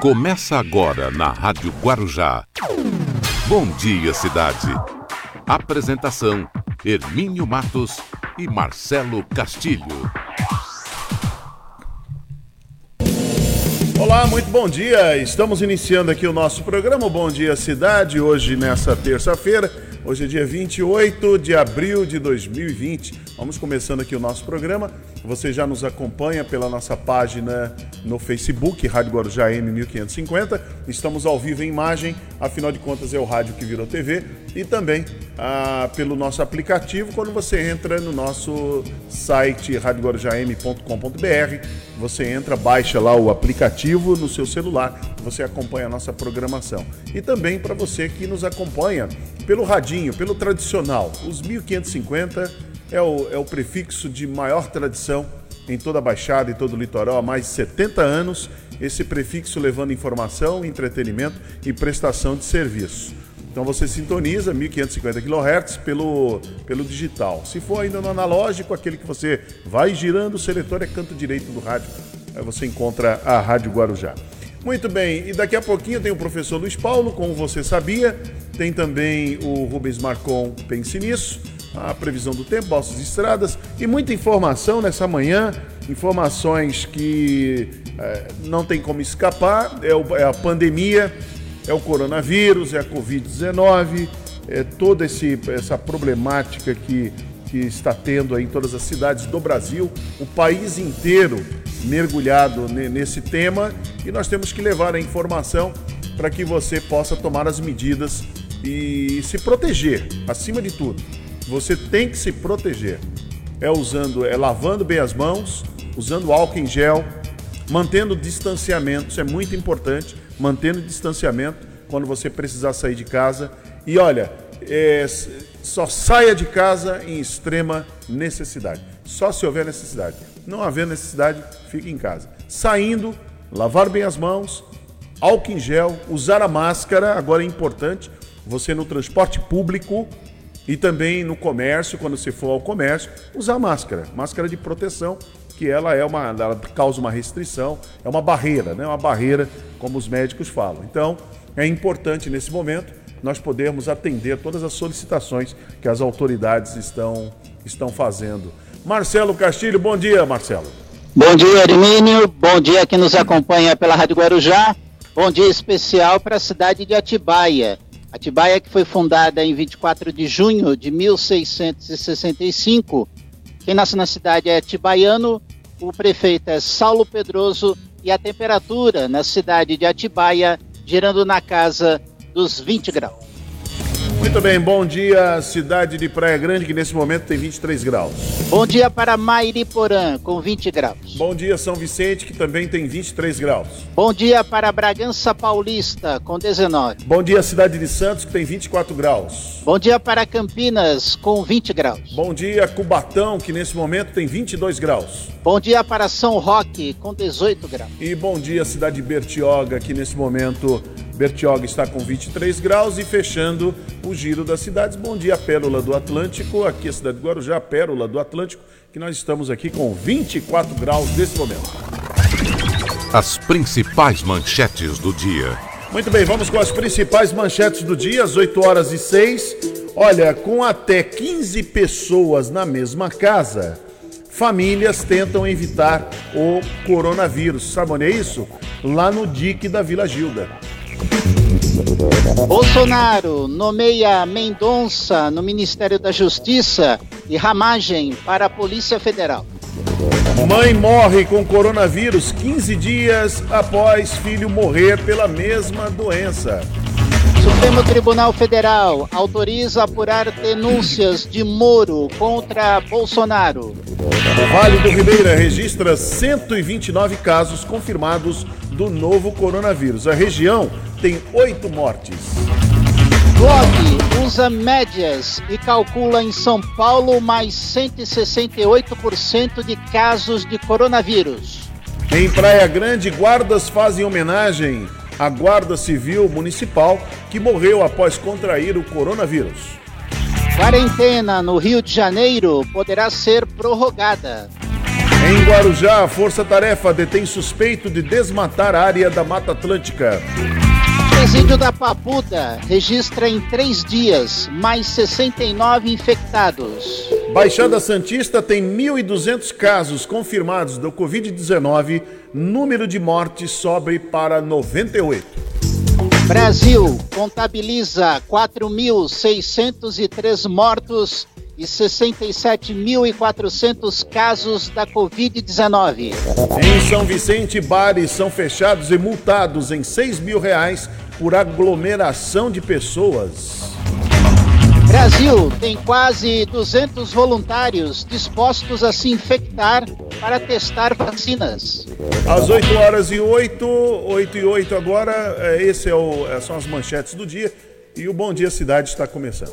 Começa agora na Rádio Guarujá. Bom dia, cidade. Apresentação: Hermínio Matos e Marcelo Castilho. Olá, muito bom dia. Estamos iniciando aqui o nosso programa Bom Dia Cidade, hoje nessa terça-feira. Hoje é dia 28 de abril de 2020. Vamos começando aqui o nosso programa. Você já nos acompanha pela nossa página no Facebook, Rádio Guarujá M1550. Estamos ao vivo em imagem, afinal de contas é o rádio que virou TV. E também ah, pelo nosso aplicativo, quando você entra no nosso site radioguarujam.com.br, você entra, baixa lá o aplicativo no seu celular, você acompanha a nossa programação. E também para você que nos acompanha pelo radinho, pelo tradicional, os 1550 é o, é o prefixo de maior tradição em toda a Baixada e todo o litoral há mais de 70 anos, esse prefixo levando informação, entretenimento e prestação de serviço. Então você sintoniza 1550 kHz pelo, pelo digital. Se for ainda no analógico, aquele que você vai girando, o seletor é canto direito do rádio. Aí você encontra a Rádio Guarujá. Muito bem, e daqui a pouquinho tem o professor Luiz Paulo, como você sabia, tem também o Rubens Marcon Pense Nisso a previsão do tempo, nossas estradas e muita informação nessa manhã, informações que é, não tem como escapar, é, o, é, a pandemia, é o coronavírus, é a Covid-19, é toda esse, essa problemática que, que está tendo aí em todas as cidades do Brasil, o país inteiro mergulhado nesse tema e nós temos que levar a informação para que você possa tomar as medidas e se proteger, acima de tudo. Você tem que se proteger. É usando, é lavando bem as mãos, usando álcool em gel, mantendo distanciamento, isso é muito importante, mantendo distanciamento quando você precisar sair de casa. E olha, é, só saia de casa em extrema necessidade. Só se houver necessidade. Não haver necessidade, fique em casa. Saindo, lavar bem as mãos, álcool em gel, usar a máscara, agora é importante. Você no transporte público, e também no comércio, quando você for ao comércio, usar máscara, máscara de proteção, que ela é uma, ela causa uma restrição, é uma barreira, né? Uma barreira, como os médicos falam. Então, é importante nesse momento nós podermos atender todas as solicitações que as autoridades estão, estão fazendo. Marcelo Castilho, bom dia, Marcelo. Bom dia, Hermínio. Bom dia que nos acompanha pela Rádio Guarujá. Bom dia especial para a cidade de Atibaia. Atibaia, que foi fundada em 24 de junho de 1665. Quem nasce na cidade é atibaiano, o prefeito é Saulo Pedroso e a temperatura na cidade de Atibaia girando na casa dos 20 graus. Muito bem, bom dia, cidade de Praia Grande, que nesse momento tem 23 graus. Bom dia para Mairiporã, com 20 graus. Bom dia, São Vicente, que também tem 23 graus. Bom dia para Bragança Paulista, com 19. Bom dia, cidade de Santos, que tem 24 graus. Bom dia para Campinas, com 20 graus. Bom dia, Cubatão, que nesse momento tem 22 graus. Bom dia para São Roque, com 18 graus. E bom dia, cidade de Bertioga, que nesse momento Bertioga está com 23 graus e fechando o giro das cidades. Bom dia, Pérola do Atlântico. Aqui a cidade de Guarujá, Pérola do Atlântico, que nós estamos aqui com 24 graus nesse momento. As principais manchetes do dia. Muito bem, vamos com as principais manchetes do dia, às 8 horas e 6. Olha, com até 15 pessoas na mesma casa, famílias tentam evitar o coronavírus. Sabe onde é isso? Lá no DIC da Vila Gilda. Bolsonaro nomeia Mendonça no Ministério da Justiça e Ramagem para a Polícia Federal. Mãe morre com coronavírus 15 dias após filho morrer pela mesma doença. Supremo Tribunal Federal autoriza apurar denúncias de Moro contra Bolsonaro. O Vale do Ribeira registra 129 casos confirmados do novo coronavírus. A região tem oito mortes. Blog usa médias e calcula em São Paulo mais 168% de casos de coronavírus. Em Praia Grande, guardas fazem homenagem à Guarda Civil Municipal que morreu após contrair o coronavírus. Quarentena no Rio de Janeiro poderá ser prorrogada. Em Guarujá, a Força Tarefa detém suspeito de desmatar a área da Mata Atlântica. Presídio da Papuda registra em três dias mais 69 infectados. Baixada Santista tem 1.200 casos confirmados do Covid-19. Número de mortes sobe para 98. Brasil contabiliza 4.603 mortos e 67.400 casos da Covid-19. Em São Vicente, bares são fechados e multados em 6 mil reais por aglomeração de pessoas. Brasil tem quase 200 voluntários dispostos a se infectar para testar vacinas. Às 8 horas e 8, 8 e 8 agora, é, esse é o, é, são as manchetes do dia e o Bom Dia Cidade está começando.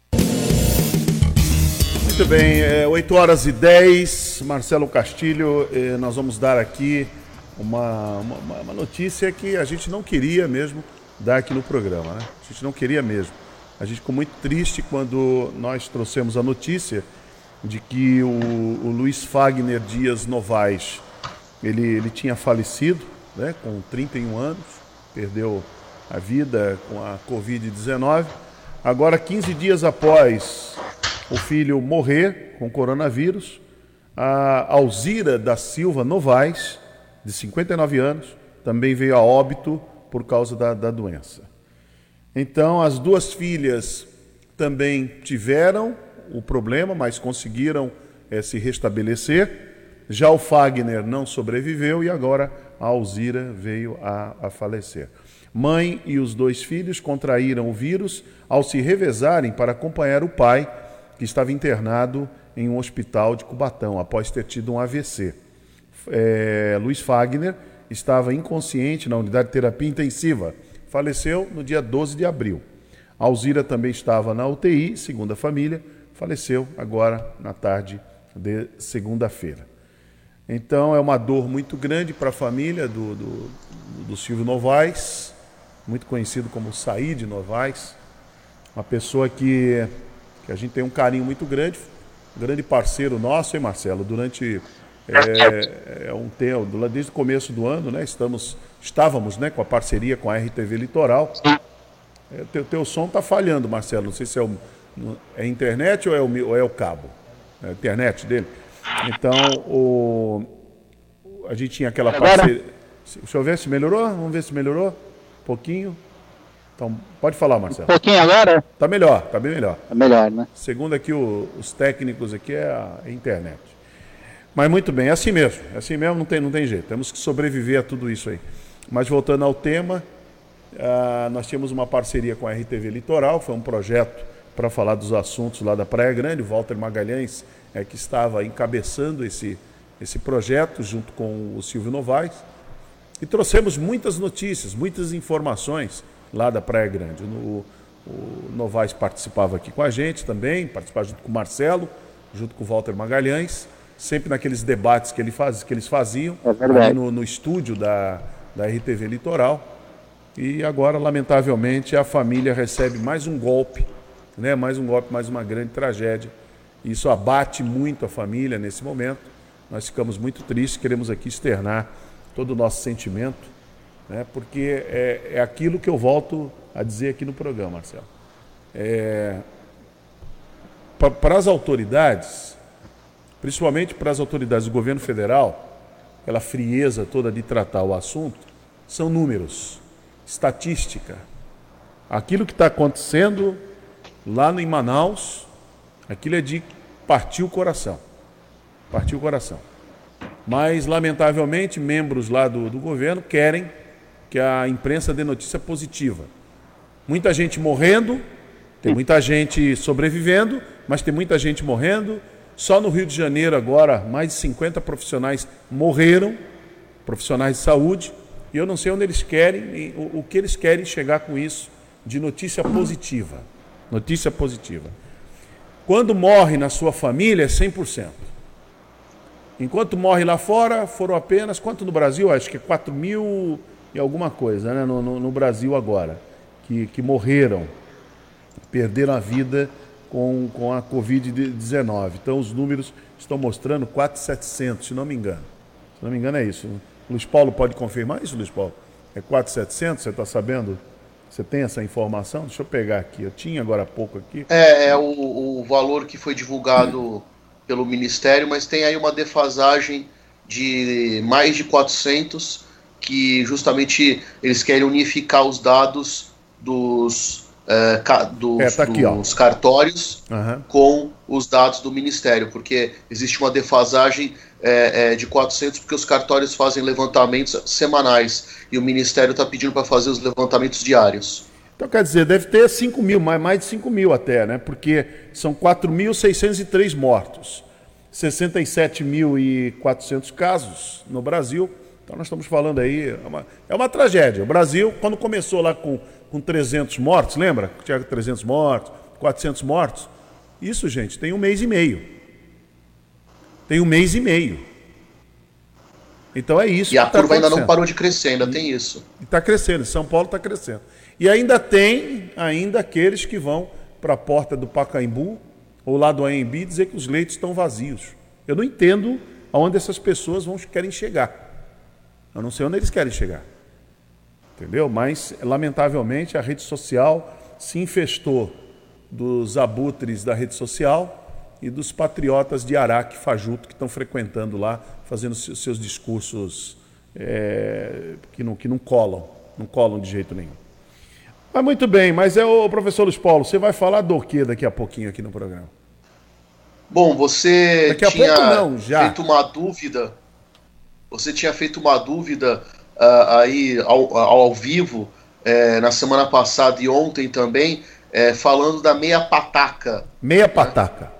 Muito bem, é 8 horas e 10, Marcelo Castilho, eh, nós vamos dar aqui uma, uma, uma, notícia que a gente não queria mesmo dar aqui no programa, né? A gente não queria mesmo. A gente ficou muito triste quando nós trouxemos a notícia de que o, o Luiz Fagner Dias Novaes, ele, ele tinha falecido, né, com 31 anos, perdeu a vida com a Covid-19. Agora, 15 dias após o filho morrer com coronavírus, a Alzira da Silva Novaes, de 59 anos, também veio a óbito por causa da, da doença. Então, as duas filhas também tiveram o problema, mas conseguiram é, se restabelecer. Já o Fagner não sobreviveu e agora a Alzira veio a, a falecer. Mãe e os dois filhos contraíram o vírus ao se revezarem para acompanhar o pai que estava internado em um hospital de Cubatão após ter tido um AVC. É, Luiz Fagner estava inconsciente na unidade de terapia intensiva. Faleceu no dia 12 de abril. Alzira também estava na UTI, segundo a família, faleceu agora na tarde de segunda-feira. Então é uma dor muito grande para a família do, do, do, Silvio Novaes, muito conhecido como Saíde Novaes, uma pessoa que que a gente tem um carinho muito grande, grande parceiro nosso, hein, Marcelo? Durante é, é um tempo, desde o começo do ano, né? Estamos, estávamos, né, com a parceria com a RTV Litoral. É, teu, teu som está falhando, Marcelo. Não sei se é, o, é internet ou é o, ou é o cabo, é a internet dele. Então, o, a gente tinha aquela parceria. Deixa eu ver se melhorou. Vamos ver se melhorou. Um pouquinho. Então, pode falar, Marcelo. Um pouquinho agora? Tá melhor, tá bem melhor. Tá melhor, né? Segundo aqui o, os técnicos aqui é a, internet. Mas muito bem, é assim mesmo. É assim mesmo, não tem, não tem jeito. Temos que sobreviver a tudo isso aí. Mas voltando ao tema, uh, nós tínhamos uma parceria com a RTV Litoral, foi um projeto para falar dos assuntos lá da Praia Grande. O Walter Magalhães é que estava encabeçando esse, esse projeto junto com o Silvio Novaes. E trouxemos muitas notícias, muitas informações lá da Praia Grande. O, o Novaes participava aqui com a gente também, participava junto com o Marcelo, junto com o Walter Magalhães, sempre naqueles debates que, ele faz, que eles faziam é no, no, estúdio da, da RTV Litoral. E agora, lamentavelmente, a família recebe mais um golpe, né? mais um golpe, mais uma grande tragédia. Isso abate muito a família nesse momento. Nós ficamos muito tristes, queremos aqui externar todo o nosso sentimento né? porque é, é aquilo que eu volto a dizer aqui no programa, Marcelo. É, para as autoridades, principalmente para as autoridades do governo federal, aquela frieza toda de tratar o assunto, são números, estatística. Aquilo que está acontecendo lá em Manaus, aquilo é de partir o coração. Partir o coração. Mas, lamentavelmente, membros lá do, do governo querem que a imprensa dê notícia positiva. Muita gente morrendo, tem muita gente sobrevivendo, mas tem muita gente morrendo. Só no Rio de Janeiro agora, mais de 50 profissionais morreram, profissionais de saúde, E eu não sei onde eles querem, o, que eles querem chegar com isso de notícia positiva. Notícia positiva. Quando morre na sua família, é 100%. Enquanto morre lá fora, foram apenas, quanto no Brasil? Acho que é 4 mil e alguma coisa, né? No, no, no Brasil agora, que, que morreram, perderam a vida com, com a Covid-19. Então os números estão mostrando 4,700, se não me engano. Se não me engano é isso. Luiz Paulo pode confirmar isso, Luiz Paulo? É 4,700, você está sabendo? Você tem essa informação? Deixa eu pegar aqui. Eu tinha agora há pouco aqui. É, é o, o valor que foi divulgado pelo Ministério, mas tem aí uma defasagem de mais de 400, que justamente eles querem unificar os dados dos, é, dos, é, tá aqui, dos cartórios uhum. com os dados do Ministério, porque existe uma defasagem é, é, de 400 porque os cartórios fazem levantamentos semanais e o Ministério está pedindo para fazer os levantamentos diários. Então, quer dizer, deve ter 5 mil, mais, mais de 5 mil até, né? Porque são 4.603 mortos, 67.400 casos no Brasil. Então, nós estamos falando aí, é uma, é uma tragédia. O Brasil, quando começou lá com, com 300 mortos, lembra? Tinha 300 mortos, 400 mortos. Isso, gente, tem um mês e meio. Tem um mês e meio. Então é isso. E a tá curva ainda não parou de crescer, ainda tem isso. Está crescendo, São Paulo está crescendo. E ainda tem ainda aqueles que vão para a porta do Pacaembu ou lá do AMB dizer que os leitos estão vazios. Eu não entendo aonde essas pessoas vão querem chegar. Eu não sei onde eles querem chegar. Entendeu? Mas, lamentavelmente, a rede social se infestou dos abutres da rede social e dos patriotas de Araque Fajuto que estão frequentando lá, fazendo seus discursos é, que, não, que não colam, não colam de jeito nenhum. Mas muito bem, mas é o professor Luiz Paulo, você vai falar do que daqui a pouquinho aqui no programa? Bom, você daqui a tinha pouco não, já. feito uma dúvida, você tinha feito uma dúvida uh, aí ao, ao vivo é, na semana passada e ontem também, é, falando da meia pataca. Meia pataca.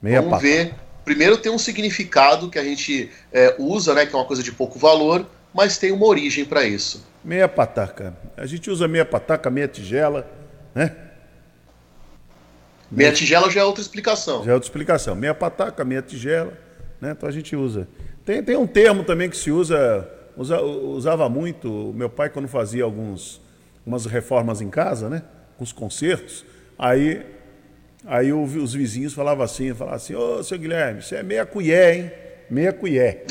Meia Vamos ver. Primeiro tem um significado que a gente é, usa, né, que é uma coisa de pouco valor, mas tem uma origem para isso. Meia pataca. A gente usa meia pataca, meia tigela, né? Meia tigela já é outra explicação. Já é outra explicação. Meia pataca, meia tigela, né? Então a gente usa. Tem, tem um termo também que se usa, usa usava muito, meu pai quando fazia alguns umas reformas em casa, né? Os concertos, aí Aí os vizinhos falavam assim, falavam assim, ô seu Guilherme, isso é meia colher, hein? Meia colher.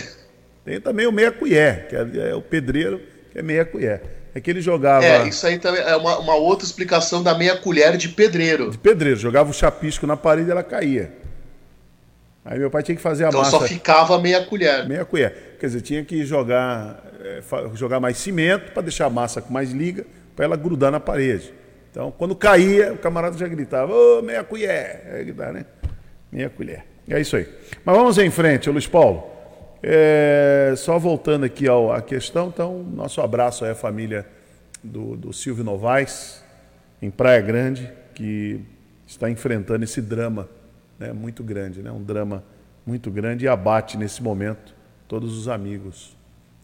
Tem também o meia colher, que é, é o pedreiro, que é meia colher. É que ele jogava. É, isso aí também é uma, uma outra explicação da meia colher de pedreiro. De pedreiro, jogava o chapisco na parede e ela caía. Aí meu pai tinha que fazer a então massa. Então só ficava meia colher. Meia colher. Quer dizer, tinha que jogar, é, jogar mais cimento para deixar a massa com mais liga, para ela grudar na parede. Então, quando caía, o camarada já gritava, ô, oh, meia colher. É gritar, né? Meia colher. É isso aí. Mas vamos em frente, Luiz Paulo. É, só voltando aqui ao, à questão, então, nosso abraço aí à família do, do Silvio Novaes, em Praia Grande, que está enfrentando esse drama né, muito grande, né, um drama muito grande e abate nesse momento todos os amigos.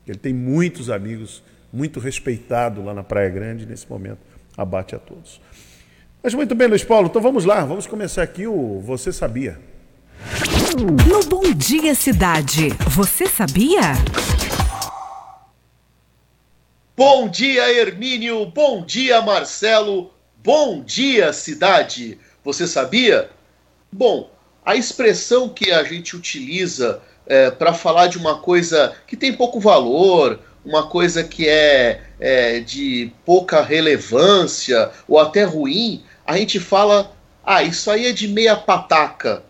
Ele tem muitos amigos, muito respeitado lá na Praia Grande nesse momento abate a todos. Mas muito bem, Luiz Paulo, então vamos lá, vamos começar aqui o Você Sabia. No Bom Dia Cidade, você sabia? Bom dia, Hermínio, bom dia, Marcelo, bom dia, cidade. Você sabia? Bom, a expressão que a gente utiliza é, para falar de uma coisa que tem pouco valor, uma coisa que é, é, de pouca relevância ou até ruim, a gente fala, ah, isso aí é de meia pataca.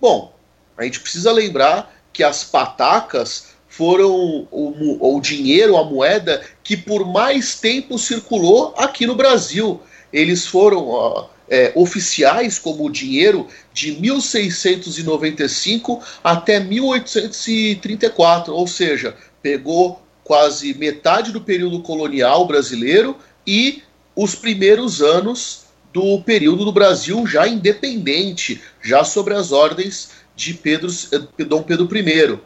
Bom, a gente precisa lembrar que as patacas foram o, o dinheiro, a moeda que por mais tempo circulou aqui no Brasil. Eles foram ó, é, oficiais como o dinheiro de 1695 até 1834, ou seja, pegou quase metade do período colonial brasileiro e os primeiros anos do período do Brasil já independente, já sobre as ordens de Pedro, Dom Pedro I.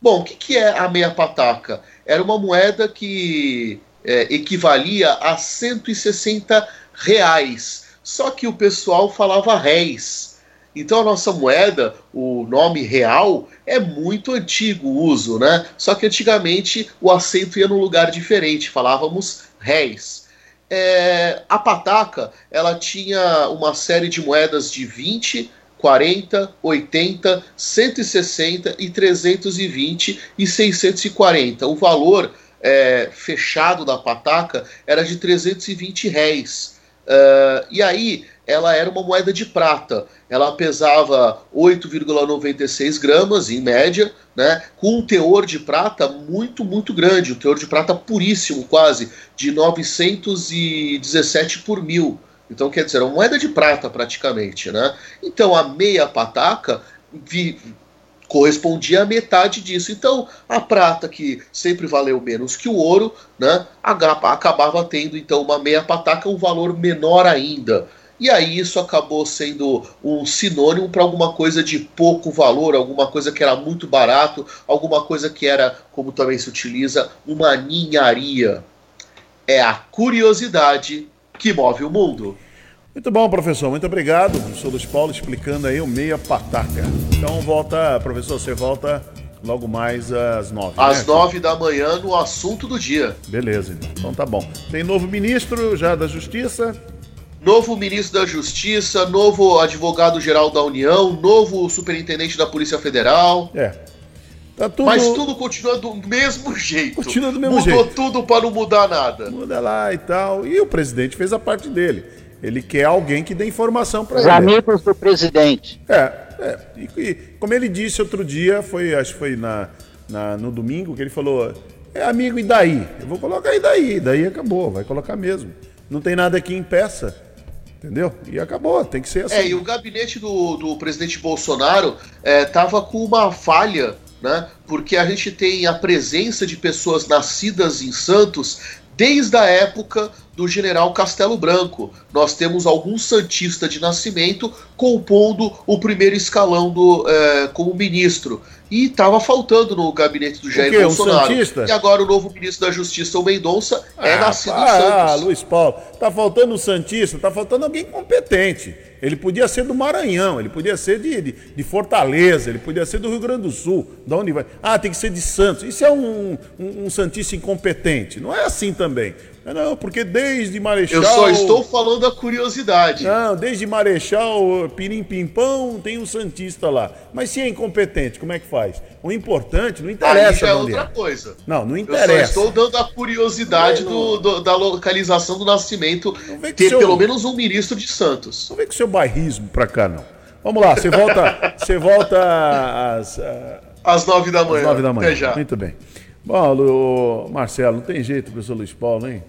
Bom, o que, que é a meia pataca? Era uma moeda que é, equivalia a 160 reais. Só que o pessoal falava réis. Então a nossa moeda, o nome real, é muito antigo o uso, né? Só que antigamente o acento ia num lugar diferente, falávamos réis. É, a pataca, ela tinha uma série de moedas de 20, 40, 80, 160 e 320 e 640. O valor é, fechado da pataca era de 320 réis. Uh, e aí ela era uma moeda de prata. Ela pesava 8,96 gramas em média, né, com um teor de prata muito, muito grande, um teor de prata puríssimo, quase, de 917 por mil. Então, quer dizer, uma moeda de prata praticamente, né? Então, a meia pataca vi, correspondia a metade disso. Então, a prata, que sempre valeu menos que o ouro, né, acabava tendo então uma meia pataca um valor menor ainda. E aí isso acabou sendo um sinônimo para alguma coisa de pouco valor, alguma coisa que era muito barato, alguma coisa que era, como também se utiliza, uma ninharia. É a curiosidade que move o mundo. Muito bom, professor. Muito obrigado. Professor Luiz Paulo explicando aí o meia pataca. Então volta, professor, você volta logo mais às nove. Às né? nove da manhã no assunto do dia. Beleza, então. Então tá bom. Tem novo ministro já da Justiça. Novo ministro da Justiça, novo advogado-geral da União, novo superintendente da Polícia Federal. É. Tá tudo... Mas tudo continua do mesmo jeito. Continua do mesmo Mudou jeito. Mudou tudo para não mudar nada. Muda lá e tal. E o presidente fez a parte dele. Ele quer alguém que dê informação para ele. Os amigos do presidente. É, é. E, e, como ele disse outro dia, foi, acho que foi na, na, no domingo, que ele falou: é amigo, e daí? Eu vou colocar e daí, daí acabou, vai colocar mesmo. Não tem nada aqui em peça. Entendeu? E acabou, tem que ser assim. É, e o gabinete do, do presidente Bolsonaro estava é, com uma falha, né? Porque a gente tem a presença de pessoas nascidas em Santos desde a época do general Castelo Branco. Nós temos algum santista de nascimento compondo o primeiro escalão do, é, como ministro. E estava faltando no gabinete do Jair Bolsonaro. Um santista? E agora o novo ministro da Justiça, o Mendonça, é ah, nascido ah, em Santos. Ah, Luiz Paulo, tá faltando um santista, tá faltando alguém competente. Ele podia ser do Maranhão, ele podia ser de, de, de, Fortaleza, ele podia ser do Rio Grande do Sul. Da onde vai? Ah, tem que ser de Santos. Isso é um, um, um santista incompetente. Não é assim também. Não, porque desde Marechal. Eu só estou falando a curiosidade. Não, desde Marechal, Pirim Pimpão, tem um Santista lá. Mas se é incompetente, como é que faz? O importante, não interessa. Aí é outra coisa. Não, não interessa. Eu só estou dando a curiosidade do, do, da localização do nascimento ter seu... pelo menos um ministro de Santos. Não vem com seu bairrismo pra cá, não. Vamos lá, você volta, você volta às. Às nove da manhã. Às nove da manhã. Até já. Muito bem. Bom, Marcelo, não tem jeito, professor Luiz Paulo, hein?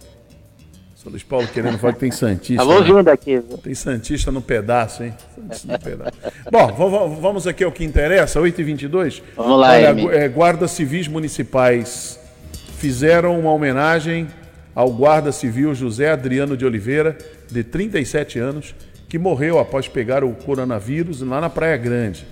Luiz Paulo querendo falar que tem Santista. Alô, vindo aqui. Tem Santista no pedaço, hein? No pedaço. Bom, vamos aqui ao que interessa, 8h22. Vamos lá, Olha, é, Guardas Civis Municipais fizeram uma homenagem ao guarda civil José Adriano de Oliveira, de 37 anos, que morreu após pegar o coronavírus lá na Praia Grande.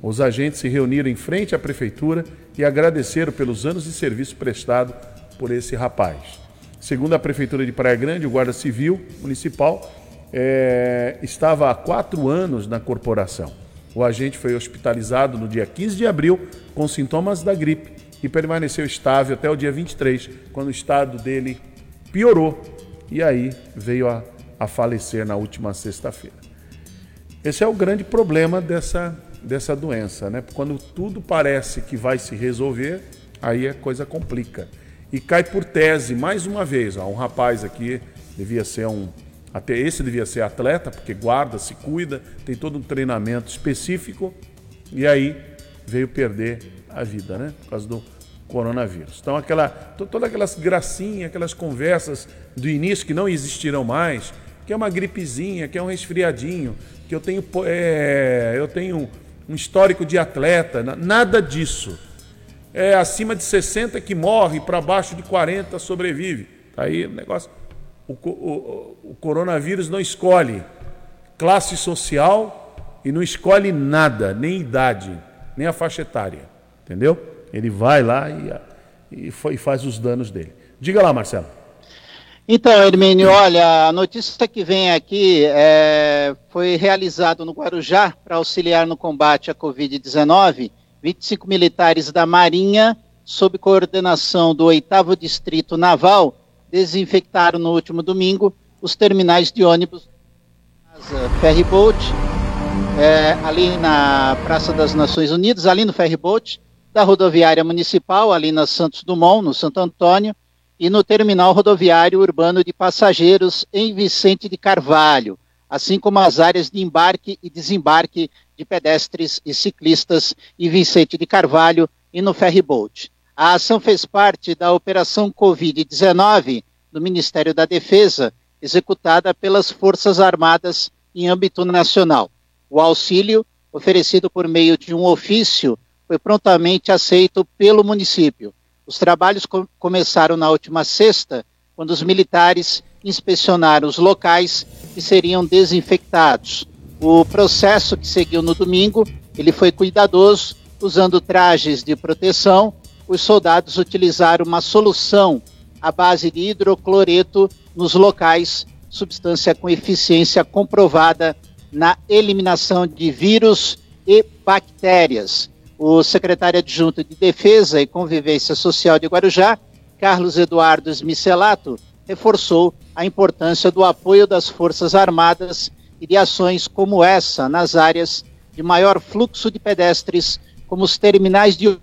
Os agentes se reuniram em frente à prefeitura e agradeceram pelos anos de serviço prestado por esse rapaz. Segundo a prefeitura de Praia Grande, o guarda civil municipal é, estava há quatro anos na corporação. O agente foi hospitalizado no dia 15 de abril com sintomas da gripe e permaneceu estável até o dia 23, quando o estado dele piorou e aí veio a, a falecer na última sexta-feira. Esse é o grande problema dessa dessa doença, né? Quando tudo parece que vai se resolver, aí a coisa complica. E cai por tese, mais uma vez, ó, um rapaz aqui devia ser um até esse devia ser atleta, porque guarda, se cuida, tem todo um treinamento específico, e aí veio perder a vida, né? Por causa do coronavírus. Então, aquela, todas aquelas gracinhas, aquelas conversas do início que não existirão mais, que é uma gripezinha, que é um resfriadinho, que eu tenho, é, eu tenho um histórico de atleta, nada disso. É acima de 60 que morre, para baixo de 40 sobrevive. Tá aí o negócio. O, o, o coronavírus não escolhe classe social e não escolhe nada, nem idade, nem a faixa etária. Entendeu? ele vai lá e, e, e faz os danos dele. Diga lá, Marcelo. Então, Hermínio, olha, a notícia que vem aqui é, foi realizado no Guarujá para auxiliar no combate à Covid-19. 25 militares da Marinha, sob coordenação do 8 Distrito Naval, desinfectaram no último domingo os terminais de ônibus Ferryboat, é, ali na Praça das Nações Unidas, ali no Ferryboat, da rodoviária municipal, ali na Santos Dumont, no Santo Antônio, e no terminal rodoviário urbano de passageiros em Vicente de Carvalho, assim como as áreas de embarque e desembarque de pedestres e ciclistas em Vicente de Carvalho e no ferryboat. A ação fez parte da Operação Covid-19 do Ministério da Defesa, executada pelas Forças Armadas em âmbito nacional. O auxílio, oferecido por meio de um ofício, foi prontamente aceito pelo município. Os trabalhos com começaram na última sexta, quando os militares inspecionaram os locais que seriam desinfectados. O processo que seguiu no domingo, ele foi cuidadoso, usando trajes de proteção. Os soldados utilizaram uma solução à base de hidrocloreto nos locais, substância com eficiência comprovada na eliminação de vírus e bactérias o secretário adjunto de Defesa e Convivência Social de Guarujá, Carlos Eduardo Smicelato, reforçou a importância do apoio das Forças Armadas e de ações como essa nas áreas de maior fluxo de pedestres, como os terminais de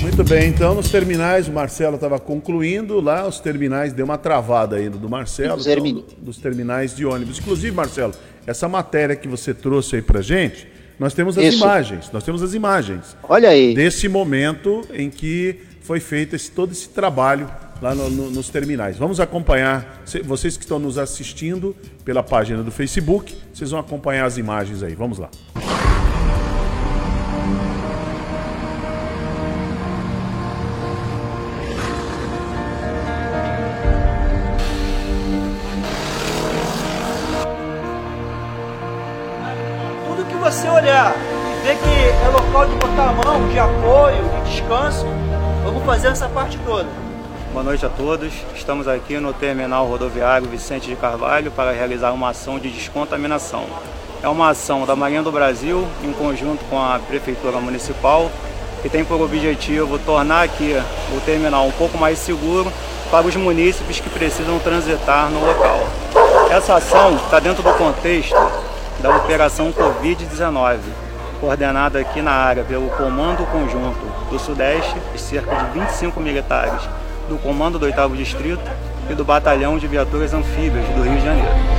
Muito bem, então nos terminais, o Marcelo estava concluindo lá, os terminais, deu uma travada ainda do Marcelo, então, dos terminais de ônibus. Inclusive, Marcelo, essa matéria que você trouxe aí pra gente, nós temos as Isso. imagens. Nós temos as imagens. Olha aí. Desse momento em que foi feito esse, todo esse trabalho lá no, no, nos terminais. Vamos acompanhar, vocês que estão nos assistindo pela página do Facebook, vocês vão acompanhar as imagens aí. Vamos lá. Mão de apoio, de descanso. Vamos fazer essa parte toda. Boa noite a todos. Estamos aqui no terminal rodoviário Vicente de Carvalho para realizar uma ação de descontaminação. É uma ação da Marinha do Brasil, em conjunto com a Prefeitura Municipal, que tem por objetivo tornar aqui o terminal um pouco mais seguro para os munícipes que precisam transitar no local. Essa ação está dentro do contexto da Operação Covid-19, coordenada aqui na área pelo Comando Conjunto do Sudeste, cerca de 25 militares do Comando do 8 Distrito e do Batalhão de Viaturas Anfíbias do Rio de Janeiro.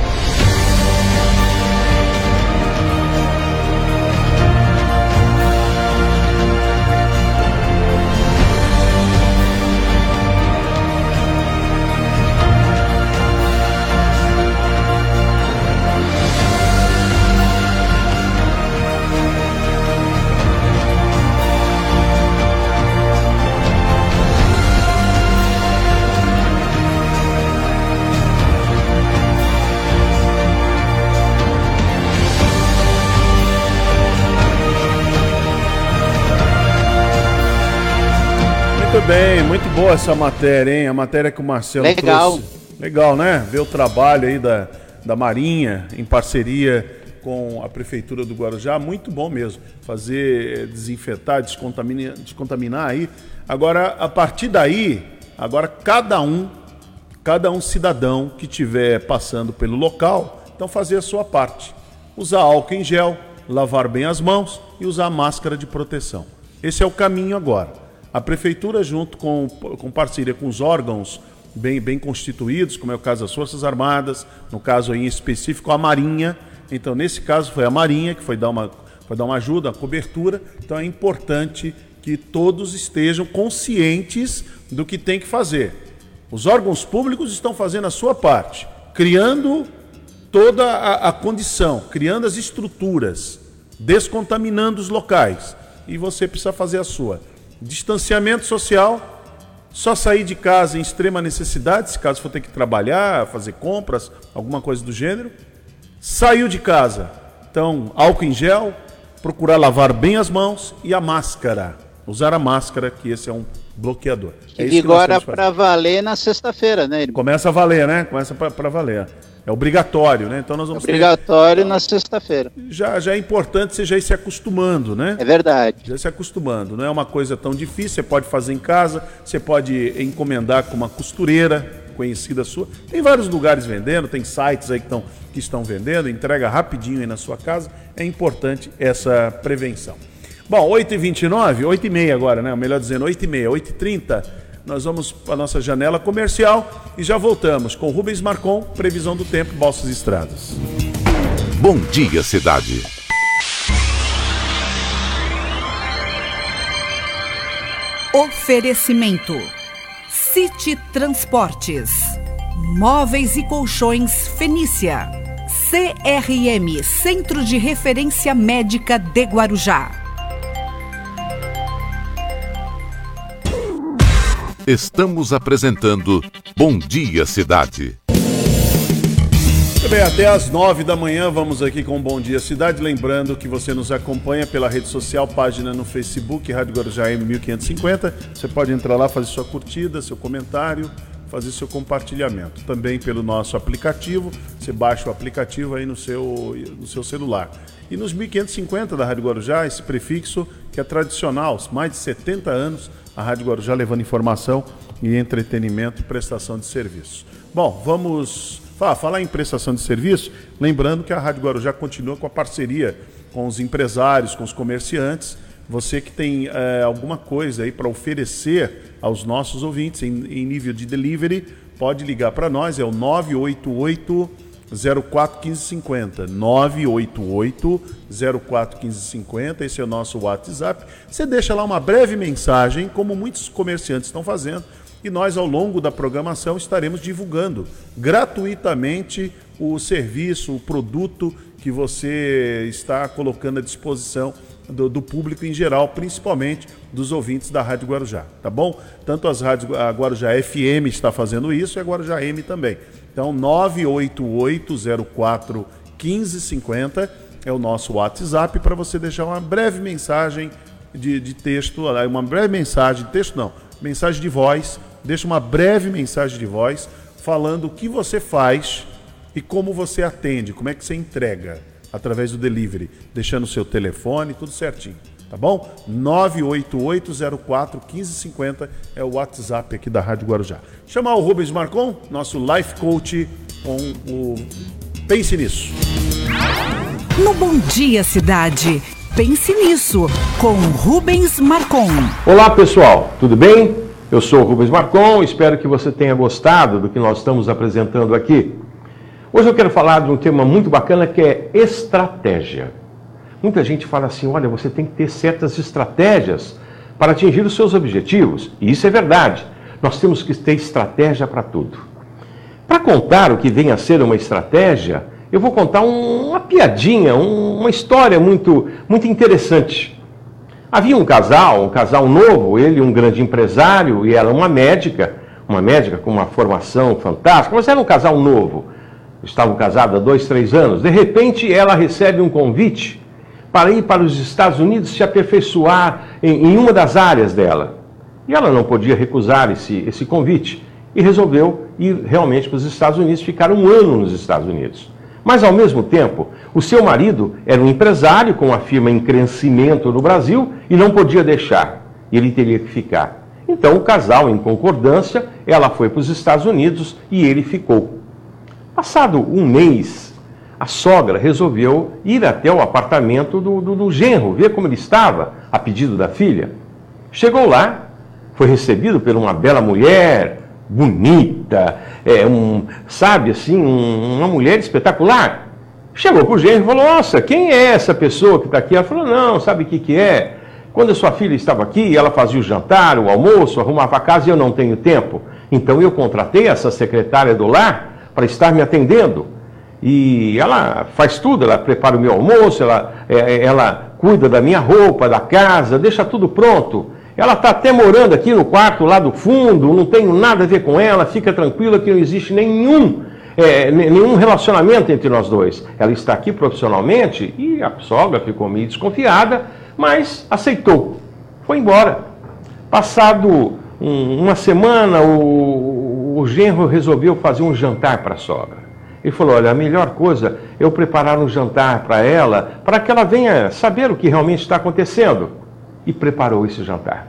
Muito bem, muito boa essa matéria, hein? A matéria que o Marcelo Legal. trouxe. Legal, né? Ver o trabalho aí da, da Marinha em parceria com a Prefeitura do Guarujá, muito bom mesmo. Fazer, eh, desinfetar, descontaminar, descontaminar aí. Agora, a partir daí, agora cada um, cada um cidadão que estiver passando pelo local, então fazer a sua parte. Usar álcool em gel, lavar bem as mãos e usar máscara de proteção. Esse é o caminho agora. A prefeitura, junto com, com parceria com os órgãos bem, bem constituídos, como é o caso das Forças Armadas, no caso aí em específico a Marinha. Então, nesse caso, foi a Marinha que foi dar uma, foi dar uma ajuda, uma cobertura. Então, é importante que todos estejam conscientes do que tem que fazer. Os órgãos públicos estão fazendo a sua parte, criando toda a, a condição, criando as estruturas, descontaminando os locais. E você precisa fazer a sua. Distanciamento social, só sair de casa em extrema necessidade, se caso for ter que trabalhar, fazer compras, alguma coisa do gênero. Saiu de casa, então álcool em gel, procurar lavar bem as mãos e a máscara. Usar a máscara, que esse é um bloqueador. Que é vigora temos que fazer. para valer na sexta-feira, né? Começa a valer, né? Começa para valer. É obrigatório, né? Então nós vamos ter- Obrigatório na sexta-feira. já, já é importante você já ir se acostumando, né? É verdade. Já se acostumando. Não é uma coisa tão difícil, você pode fazer em casa, você pode encomendar com uma costureira conhecida sua. Tem vários lugares vendendo, tem sites aí que, estão que estão vendendo, entrega rapidinho aí na sua casa. É importante essa prevenção. Bom, 8h29, 8h30 agora, né? Melhor dizendo, 8h30, 8h30, nós vamos para a nossa janela comercial e já voltamos com Rubens Marcon, previsão do tempo, Balsas e Estradas. Bom dia, cidade. Oferecimento: City Transportes, Móveis e Colchões Fenícia, CRM Centro de Referência Médica de Guarujá. Estamos apresentando Bom Dia Cidade. Bem, até às nove da manhã vamos aqui com Bom Dia Cidade. Lembrando que você nos acompanha pela rede social, página no Facebook, Rádio Guarujá M1550. Você pode entrar lá, fazer sua curtida, seu comentário, fazer seu compartilhamento. Também pelo nosso aplicativo, você baixa o aplicativo aí no seu, no seu celular. E nos 1550 da Rádio Guarujá, esse prefixo que é tradicional, mais de 70 anos, a Rádio Guarujá levando informação e entretenimento e prestação de serviço. Bom, vamos falar, falar em prestação de serviço, lembrando que a Rádio Guarujá continua com a parceria com os empresários, com os comerciantes. Você que tem eh, alguma coisa aí para oferecer aos nossos ouvintes em, em nível de delivery, pode ligar para nós, é o 988 041550 988 041550 esse é o nosso WhatsApp. Você deixa lá uma breve mensagem, como muitos comerciantes estão fazendo, e nós ao longo da programação estaremos divulgando gratuitamente o serviço, o produto que você está colocando à disposição do, do público em geral, principalmente dos ouvintes da Rádio Guarujá, tá bom? Tanto as rádios, a Guarujá FM está fazendo isso e a Guarujá M também. Então, 98804 1550 é o nosso WhatsApp para você deixar uma breve mensagem de, de texto, uma breve mensagem, texto não, mensagem de voz, deixa uma breve mensagem de voz falando o que você faz e como você atende, como é que você entrega através do delivery, deixando o seu telefone, tudo certinho, tá bom? 988041550 é o WhatsApp aqui da Rádio Guarujá. Chamar o Rubens Marcon, nosso life coach com o Pense Nisso. No Bom Dia Cidade, pense nisso, com Rubens Marcon. Olá pessoal, tudo bem? Eu sou o Rubens Marcon, espero que você tenha gostado do que nós estamos apresentando aqui. Hoje eu quero falar de um tema muito bacana que é estratégia. Muita gente fala assim: olha, você tem que ter certas estratégias para atingir os seus objetivos. E isso é verdade. Nós temos que ter estratégia para tudo. Para contar o que vem a ser uma estratégia, eu vou contar um- uma piadinha, um- uma história muito, muito interessante. Havia um casal, um casal novo, ele um grande empresário e ela uma médica, uma médica com uma formação fantástica, mas era um casal novo. Estavam casados há dois, três anos. De repente, ela recebe um convite para ir para os Estados Unidos se aperfeiçoar em, em uma das áreas dela. E ela não podia recusar esse, esse convite e resolveu ir realmente para os Estados Unidos, ficar um ano nos Estados Unidos. Mas, ao mesmo tempo, o seu marido era um empresário com uma firma em crescimento no Brasil e não podia deixar. Ele teria que ficar. Então, o casal, em concordância, ela foi para os Estados Unidos e ele ficou. Passado um mês, a sogra resolveu ir até o apartamento do, do, do genro, ver como ele estava, a pedido da filha. Chegou lá, foi recebido por uma bela mulher, bonita, é, um, sabe assim, um- uma mulher espetacular. Chegou para o genro e falou: Nossa, quem é essa pessoa que está aqui? Ela falou: Não, sabe o que, que é? Quando a sua filha estava aqui, ela fazia o jantar, o almoço, arrumava a casa e eu não tenho tempo. Então eu contratei essa secretária do lar para estar me atendendo. E ela faz tudo, ela prepara o meu almoço, ela, é, ela cuida da minha roupa, da casa, deixa tudo pronto. Ela está até morando aqui no quarto lá do fundo, não tenho nada a ver com ela, fica tranquila que não existe nenhum, é, nenhum relacionamento entre nós dois. Ela está aqui profissionalmente e a sogra ficou meio desconfiada, mas aceitou. Foi embora. Passado um, uma semana, o, o genro resolveu fazer um jantar para a sogra. Ele falou: Olha, a melhor coisa é eu preparar um jantar para ela, para que ela venha saber o que realmente está acontecendo. E preparou esse jantar.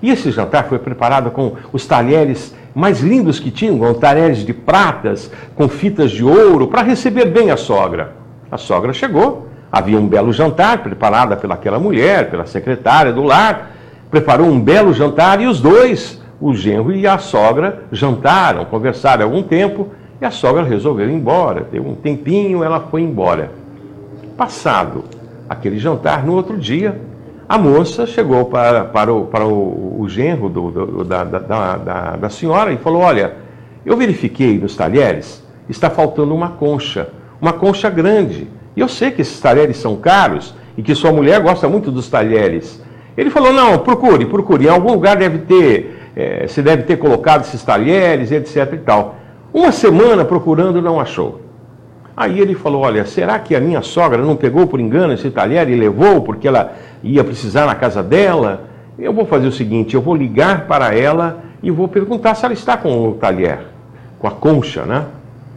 E esse jantar foi preparado com os talheres mais lindos que tinham, talheres de pratas, com fitas de ouro, para receber bem a sogra. A sogra chegou, havia um belo jantar preparado pelaquela mulher, pela secretária do lar, preparou um belo jantar e os dois, o genro e a sogra, jantaram, conversaram algum tempo e a sogra resolveu ir embora. Deu um tempinho, ela foi embora. Passado aquele jantar, no outro dia, a moça chegou para, para, o, para o, o genro do, do, da, da, da, da senhora e falou: Olha, eu verifiquei nos talheres, está faltando uma concha, uma concha grande. E eu sei que esses talheres são caros e que sua mulher gosta muito dos talheres. Ele falou: Não, procure, procure. Em algum lugar deve ter, é, você deve ter colocado esses talheres, etc. e tal. Uma semana procurando, não achou. Aí ele falou: Olha, será que a minha sogra não pegou por engano esse talher e levou porque ela ia precisar na casa dela? Eu vou fazer o seguinte: eu vou ligar para ela e vou perguntar se ela está com o talher, com a concha, né?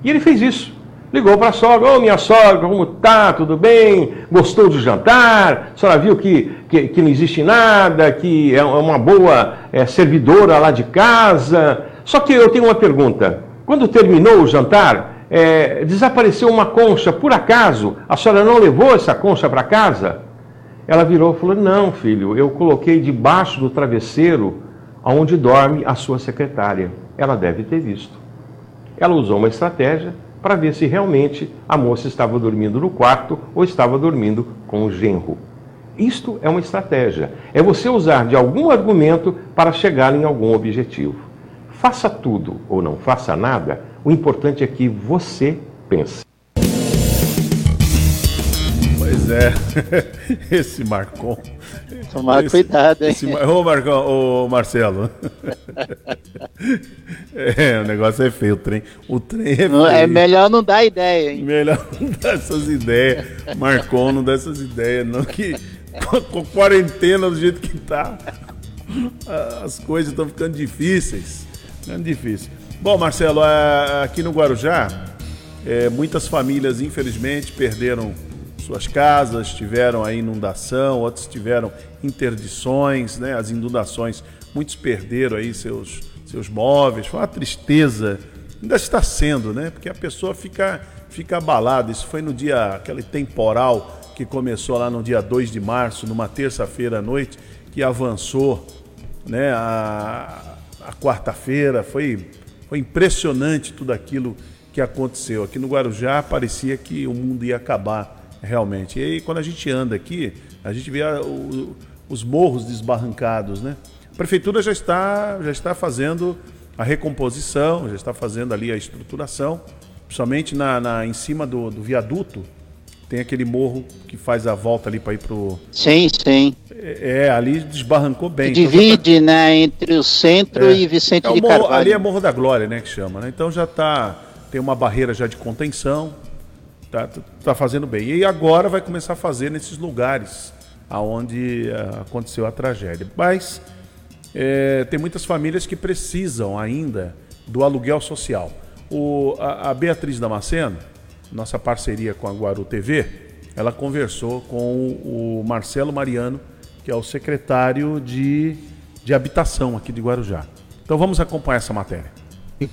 E ele fez isso. Ligou para a sogra: Ô oh, minha sogra, como tá? Tudo bem? Gostou do jantar? A senhora viu que, que, que não existe nada, que é uma boa é, servidora lá de casa? Só que eu tenho uma pergunta. Quando terminou o jantar, é, desapareceu uma concha, por acaso, a senhora não levou essa concha para casa? Ela virou e falou: Não, filho, eu coloquei debaixo do travesseiro onde dorme a sua secretária. Ela deve ter visto. Ela usou uma estratégia para ver se realmente a moça estava dormindo no quarto ou estava dormindo com o genro. Isto é uma estratégia. É você usar de algum argumento para chegar em algum objetivo. Faça tudo ou não faça nada, o importante é que você pense. Pois é, esse Marcon. Tomar esse, cuidado, hein? Esse, ô, Marcon, ô, Marcelo. é, o negócio é feio, o trem. O trem é feio. É melhor não dar ideia, hein? Melhor não dar essas ideias. Marcon não dá essas ideias, não. Que com a quarentena do jeito que tá, as coisas estão ficando difíceis. É difícil. Bom, Marcelo, é, aqui no Guarujá, é, muitas famílias, infelizmente, perderam suas casas, tiveram a inundação, outros tiveram interdições, né? As inundações, muitos perderam aí seus, seus móveis. Foi uma tristeza. Ainda está sendo, né? Porque a pessoa fica, fica abalada. Isso foi no dia, aquele temporal que começou lá no dia 2 de março, numa terça-feira à noite, que avançou, né? A, a quarta-feira, foi, foi impressionante tudo aquilo que aconteceu. Aqui no Guarujá parecia que o mundo ia acabar realmente. E aí, quando a gente anda aqui, a gente vê a, o, os morros desbarrancados, né? A prefeitura já está, já está fazendo a recomposição, já está fazendo ali a estruturação, principalmente na, na em cima do, do viaduto, tem aquele morro que faz a volta ali para ir pro. Sim, sim. É, é ali desbarrancou bem. Então divide, então, tá... né, entre o centro é. e Vicente é, de morro, Carvalho. Ali é Morro da Glória, né, que chama, né? Então já tá tem uma barreira já de contenção, tá, tá fazendo bem. E agora vai começar a fazer nesses lugares aonde uh, aconteceu a tragédia. Mas é, tem muitas famílias que precisam ainda do aluguel social. O, a, a Beatriz Damasceno, nossa parceria com a Guaru TV, ela conversou com o Marcelo Mariano, que é o secretário de, de habitação aqui de Guarujá. Então vamos acompanhar essa matéria.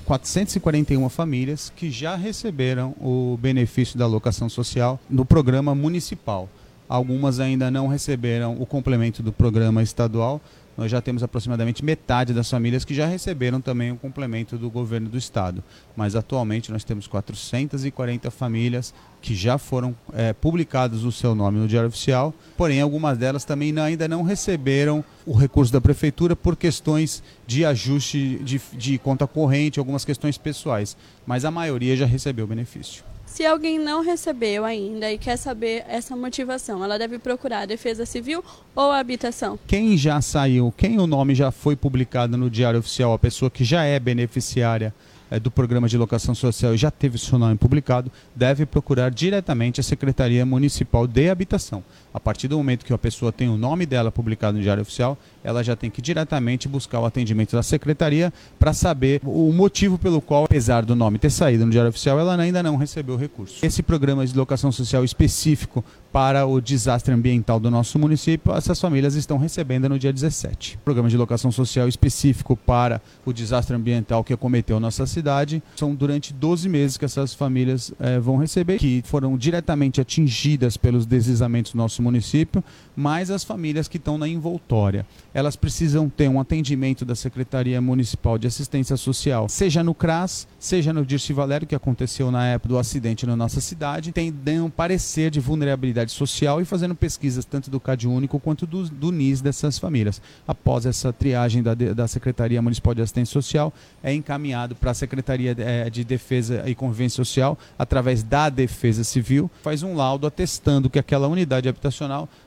441 famílias que já receberam o benefício da locação social no programa municipal. Algumas ainda não receberam o complemento do programa estadual, nós já temos aproximadamente metade das famílias que já receberam também o complemento do governo do estado. Mas atualmente nós temos 440 famílias que já foram é, publicadas o seu nome no Diário Oficial, porém algumas delas também ainda não receberam o recurso da prefeitura por questões de ajuste de, de conta corrente, algumas questões pessoais, mas a maioria já recebeu o benefício. Se alguém não recebeu ainda e quer saber essa motivação, ela deve procurar a Defesa Civil ou a habitação? Quem já saiu, quem o nome já foi publicado no Diário Oficial, a pessoa que já é beneficiária é, do programa de locação social e já teve seu nome publicado, deve procurar diretamente a Secretaria Municipal de Habitação. A partir do momento que a pessoa tem o nome dela publicado no Diário Oficial, ela já tem que diretamente buscar o atendimento da secretaria para saber o motivo pelo qual, apesar do nome ter saído no Diário Oficial, ela ainda não recebeu o recurso. Esse programa de locação social específico para o desastre ambiental do nosso município, essas famílias estão recebendo no dia 17. Programa de locação social específico para o desastre ambiental que acometeu nossa cidade, são durante 12 meses que essas famílias eh, vão receber, que foram diretamente atingidas pelos deslizamentos do nosso município, mais as famílias que estão na envoltória. Elas precisam ter um atendimento da Secretaria Municipal de Assistência Social, seja no CRAS, seja no Dirce Valério, que aconteceu na época do acidente na nossa cidade, tem um parecer de vulnerabilidade social e fazendo pesquisas tanto do CAD Único quanto do, do NIS dessas famílias. Após essa triagem da, da Secretaria Municipal de Assistência Social, é encaminhado para a Secretaria é, de Defesa e Convivência Social, através da Defesa Civil, faz um laudo atestando que aquela unidade habitacional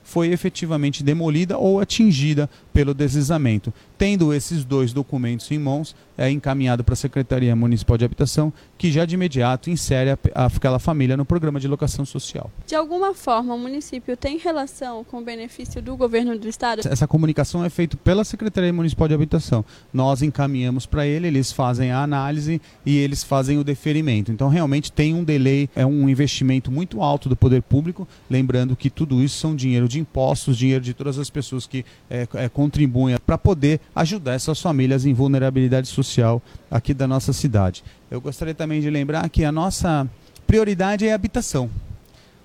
foi efetivamente demolida ou atingida pelo deslizamento. Tendo esses dois documentos em mãos, é encaminhado para a Secretaria Municipal de Habitação, que já de imediato insere a, aquela família no programa de locação social. De alguma forma, o município tem relação com o benefício do governo do estado? Essa comunicação é feita pela Secretaria Municipal de Habitação. Nós encaminhamos para ele, eles fazem a análise e eles fazem o deferimento. Então, realmente tem um delay, é um investimento muito alto do poder público, lembrando que tudo isso são dinheiro de impostos, dinheiro de todas as pessoas que é, é, contribuem para poder ajudar essas famílias em vulnerabilidade social aqui da nossa cidade. Eu gostaria também de lembrar que a nossa prioridade é habitação.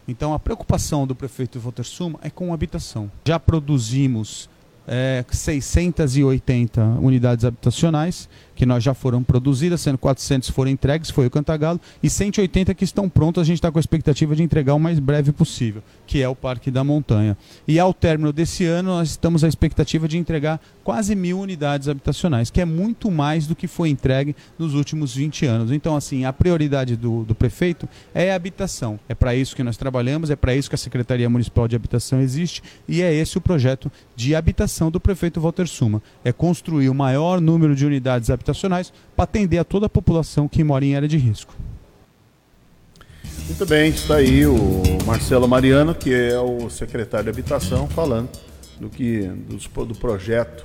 Então a preocupação do prefeito Walter Suma é com habitação. Já produzimos é, 680 unidades habitacionais que nós já foram produzidas, sendo 400 foram entregues, foi o Cantagalo, e 180 que estão prontos, a gente está com a expectativa de entregar o mais breve possível, que é o Parque da Montanha. E ao término desse ano, nós estamos à expectativa de entregar quase mil unidades habitacionais, que é muito mais do que foi entregue nos últimos 20 anos. Então, assim, a prioridade do, do prefeito é a habitação. É para isso que nós trabalhamos, é para isso que a Secretaria Municipal de Habitação existe, e é esse o projeto de habitação do prefeito Walter Suma. É construir o maior número de unidades habitacionais habitacionais para atender a toda a população que mora em área de risco. Muito bem, está aí o Marcelo Mariano, que é o secretário de Habitação, falando do, que, do, do projeto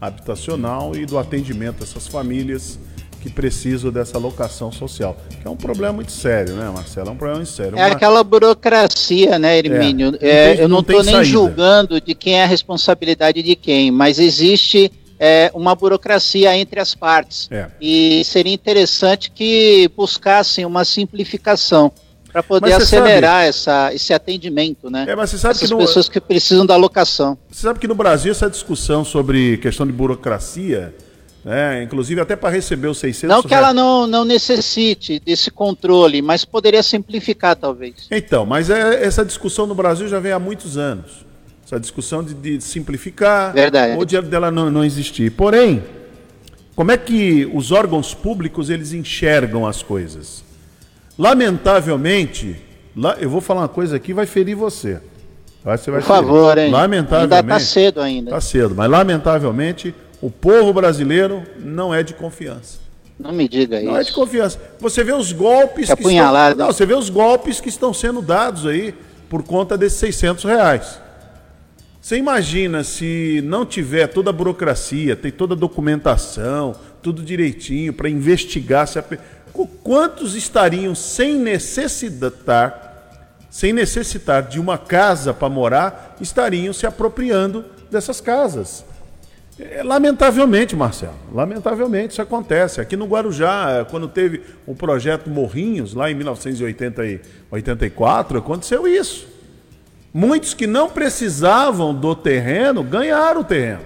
habitacional e do atendimento a essas famílias que precisam dessa locação social. Que é um problema muito sério, né, Marcelo? É um problema muito sério. É Uma... aquela burocracia, né, Hermínio? É, não tem, eu não estou nem julgando de quem é a responsabilidade de quem, mas existe é, uma burocracia entre as partes. É. E seria interessante que buscassem uma simplificação para poder acelerar sabe, essa, esse atendimento, né? É, mas você sabe Essas que no, pessoas que precisam da locação. Você sabe que no Brasil essa discussão sobre questão de burocracia, né, inclusive até para receber os 600 Não que reais. ela não, não necessite desse controle, mas poderia simplificar talvez. Então, mas é, essa discussão no Brasil já vem há muitos anos. Essa discussão de, de simplificar Verdade. ou de dela não, não existir. Porém, como é que os órgãos públicos eles enxergam as coisas? Lamentavelmente, lá, eu vou falar uma coisa aqui vai ferir você. Você vai Por favor, hein? Lamentavelmente. Ainda está cedo ainda. Está cedo, mas lamentavelmente o povo brasileiro não é de confiança. Não me diga isso. Não é de confiança. Você vê os golpes que, que estão, não, você vê os golpes que estão sendo dados aí por conta desses 600 reais. Você imagina se não tiver toda a burocracia, tem toda a documentação, tudo direitinho para investigar se a... quantos estariam sem necessitar, sem necessitar de uma casa para morar, estariam se apropriando dessas casas. É, lamentavelmente, Marcelo, lamentavelmente isso acontece. Aqui no Guarujá, quando teve o projeto Morrinhos, lá em 1984, aconteceu isso. Muitos que não precisavam do terreno ganharam o terreno.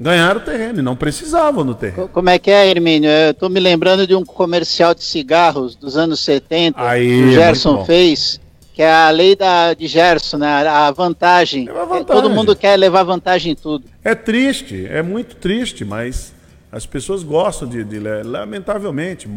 Ganharam o terreno e não precisavam do terreno. Como é que é, Hermínio? Eu estou me lembrando de um comercial de cigarros dos anos 70 Aí, que o Gerson fez, que é a lei da, de Gerson, né? a vantagem. É vantagem. Todo mundo quer levar vantagem em tudo. É triste, é muito triste, mas as pessoas gostam de, de lamentavelmente,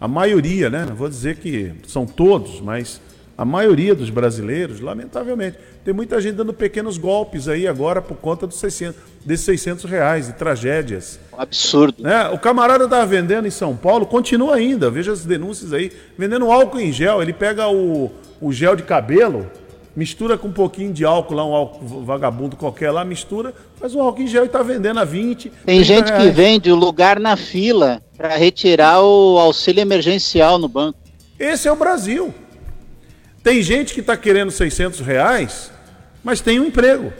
a maioria, né? Não vou dizer que são todos, mas A maioria dos brasileiros, lamentavelmente, tem muita gente dando pequenos golpes aí agora por conta dos 600, desses 600 reais de tragédias. Absurdo. Né? O camarada estava vendendo em São Paulo, continua ainda, veja as denúncias aí, vendendo álcool em gel. Ele pega o, o gel de cabelo, mistura com um pouquinho de álcool lá, um álcool vagabundo qualquer lá, mistura, faz um álcool em gel e está vendendo a 20. Tem gente reais. que vende o lugar na fila para retirar o auxílio emergencial no banco. Esse é o Brasil. Tem gente que está querendo 600 reais, mas tem um emprego.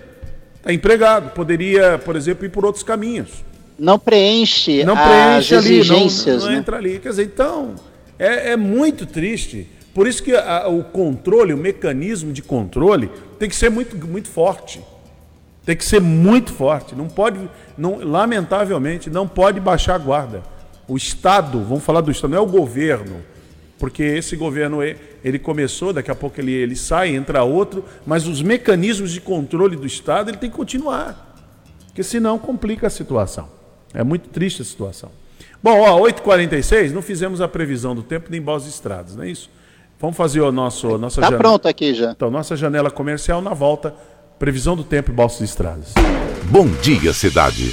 Está empregado. Poderia, por exemplo, ir por outros caminhos. Não preenche, não preenche as ali, exigências. Não, não né? entra ali. Quer dizer, então, é, é muito triste. Por isso que a, o controle, o mecanismo de controle, tem que ser muito, muito forte. Tem que ser muito forte. Não pode, não, lamentavelmente, não pode baixar a guarda. O Estado, vamos falar do Estado, não é o governo porque esse governo ele começou, daqui a pouco ele, ele sai, entra outro, mas os mecanismos de controle do Estado ele tem que continuar, porque senão complica a situação. É muito triste a situação. Bom, ó, 8h46, não fizemos a previsão do tempo nem Balsas Estradas, não é isso? Vamos fazer o nosso nossa Está janela. pronto aqui já. Então, nossa janela comercial na volta, previsão do tempo e Balsas Estradas. Bom dia, cidade.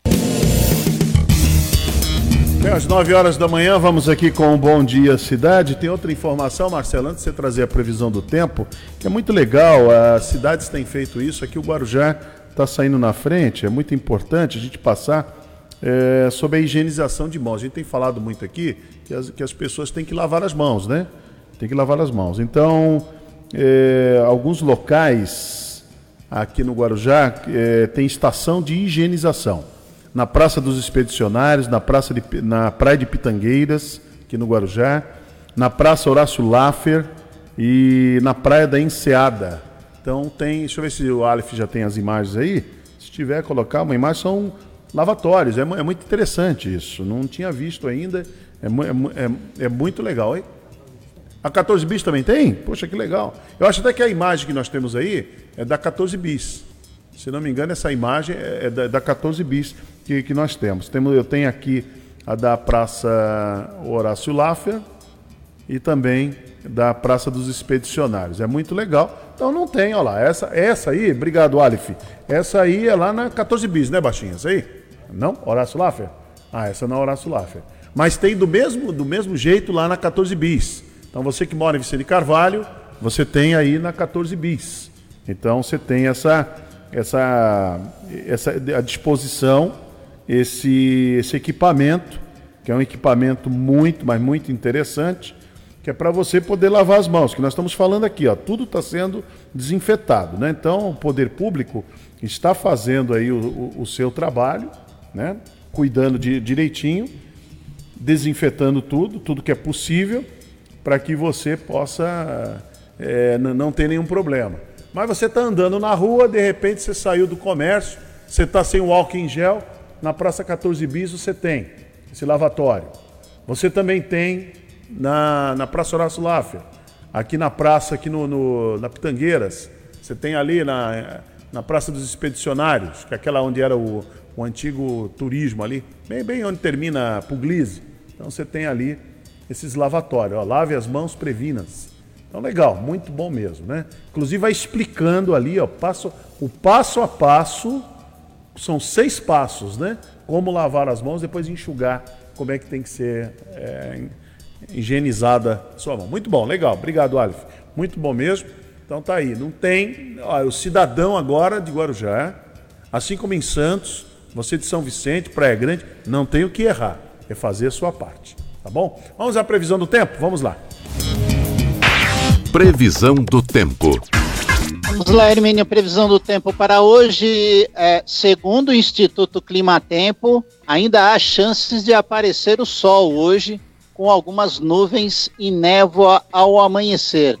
Bem, às 9 horas da manhã, vamos aqui com o Bom Dia Cidade. Tem outra informação, Marcelo, antes de você trazer a previsão do tempo, que é muito legal, as cidades têm feito isso, aqui o Guarujá está saindo na frente, é muito importante a gente passar é, sobre a higienização de mãos. A gente tem falado muito aqui que as, que as pessoas têm que lavar as mãos, né? Tem que lavar as mãos. Então, é, alguns locais aqui no Guarujá é, tem estação de higienização na Praça dos Expedicionários, na, praça de, na Praia de Pitangueiras, aqui no Guarujá, na Praça Horácio Laffer e na Praia da Enseada. Então tem, deixa eu ver se o Aleph já tem as imagens aí. Se tiver, colocar uma imagem, são lavatórios. É, é muito interessante isso. Não tinha visto ainda. É, é, é, é muito legal? A 14 bis também tem? Poxa, que legal. Eu acho até que a imagem que nós temos aí é da 14 bis. Se não me engano, essa imagem é, é da, da 14 bis que, que nós temos. temos. Eu tenho aqui a da Praça Horácio Laffer e também da Praça dos Expedicionários. É muito legal. Então não tem, olha lá. Essa, essa aí, obrigado, Alif. Essa aí é lá na 14 bis, né, baixinha? Essa aí? Não? Horácio Laffer? Ah, essa não é Horácio Laffer. Mas tem do mesmo, do mesmo jeito lá na 14 bis. Então você que mora em Vicente Carvalho, você tem aí na 14 bis. Então você tem essa essa, essa a disposição, esse, esse equipamento, que é um equipamento muito, mas muito interessante, que é para você poder lavar as mãos, que nós estamos falando aqui, ó, tudo está sendo desinfetado, né? Então o poder público está fazendo aí o, o, o seu trabalho, né? Cuidando de, direitinho, desinfetando tudo, tudo que é possível, para que você possa é, não ter nenhum problema. Mas você está andando na rua, de repente você saiu do comércio, você está sem o álcool em gel, na Praça 14 Bis você tem esse lavatório. Você também tem na, na Praça Horácio Laffer, aqui na praça, aqui no, no, na Pitangueiras, você tem ali na, na Praça dos Expedicionários, que é aquela onde era o, o antigo turismo ali, bem, bem onde termina a Puglise. Então você tem ali esses lavatórios, ó, lave as mãos previnas. Então, legal, muito bom mesmo, né? Inclusive vai explicando ali, ó, passo, o passo a passo, são seis passos, né? Como lavar as mãos, depois enxugar, como é que tem que ser é, higienizada sua mão. Muito bom, legal, obrigado, Alif. Muito bom mesmo. Então tá aí, não tem, ó, o cidadão agora de Guarujá, assim como em Santos, você de São Vicente, Praia Grande, não tem o que errar, é fazer a sua parte, tá bom? Vamos à previsão do tempo? Vamos lá. Previsão do tempo. Vamos lá, Hermínio, previsão do tempo para hoje. É, segundo o Instituto Climatempo, ainda há chances de aparecer o sol hoje, com algumas nuvens e névoa ao amanhecer.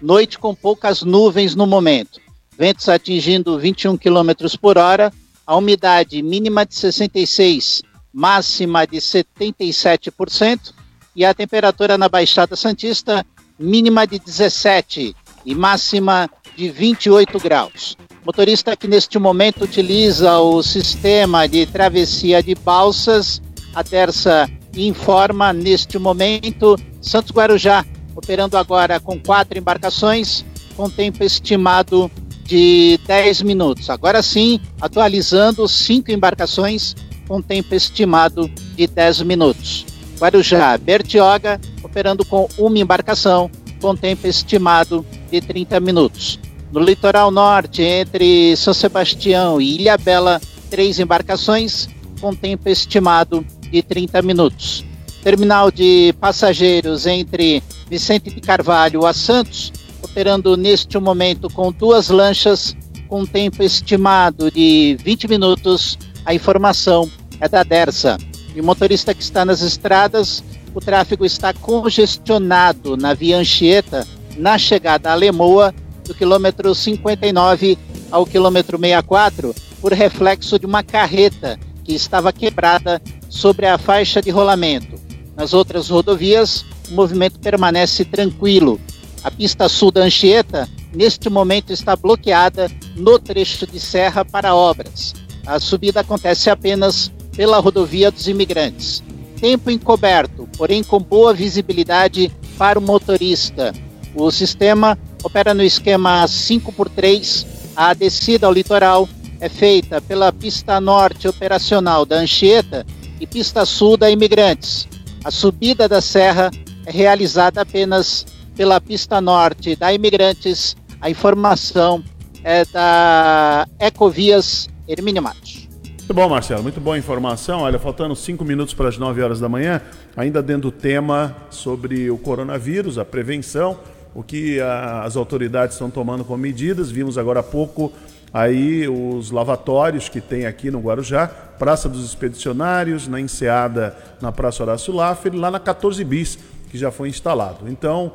Noite com poucas nuvens no momento. ventos atingindo 21 km por hora, a umidade mínima de 66, máxima de 77%, e a temperatura na Baixada Santista mínima de 17 e máxima de 28 graus. Motorista que neste momento utiliza o sistema de travessia de balsas, a Terça informa neste momento Santos Guarujá, operando agora com quatro embarcações, com tempo estimado de 10 minutos. Agora sim, atualizando cinco embarcações com tempo estimado de 10 minutos. Guarujá, Bertioga, operando com uma embarcação com tempo estimado de 30 minutos. No litoral norte, entre São Sebastião e Ilha Bela, três embarcações com tempo estimado de 30 minutos. Terminal de passageiros entre Vicente de Carvalho a Santos, operando neste momento com duas lanchas com tempo estimado de 20 minutos. A informação é da Dersa. E o motorista que está nas estradas, o tráfego está congestionado na via Anchieta, na chegada a Lemoa, do quilômetro 59 ao quilômetro 64, por reflexo de uma carreta que estava quebrada sobre a faixa de rolamento. Nas outras rodovias, o movimento permanece tranquilo. A pista sul da Anchieta, neste momento, está bloqueada no trecho de serra para obras. A subida acontece apenas pela rodovia dos imigrantes. Tempo encoberto, porém com boa visibilidade para o motorista. O sistema opera no esquema 5x3. A descida ao litoral é feita pela pista norte operacional da Anchieta e pista sul da Imigrantes. A subida da serra é realizada apenas pela pista norte da Imigrantes. A informação é da Ecovias Hermínio Matos. Muito bom, Marcelo. Muito boa informação. Olha, faltando cinco minutos para as 9 horas da manhã, ainda dentro do tema sobre o coronavírus, a prevenção, o que a, as autoridades estão tomando como medidas. Vimos agora há pouco aí os lavatórios que tem aqui no Guarujá, Praça dos Expedicionários, na Enseada, na Praça Horácio Laffer, lá na 14 Bis, que já foi instalado. Então,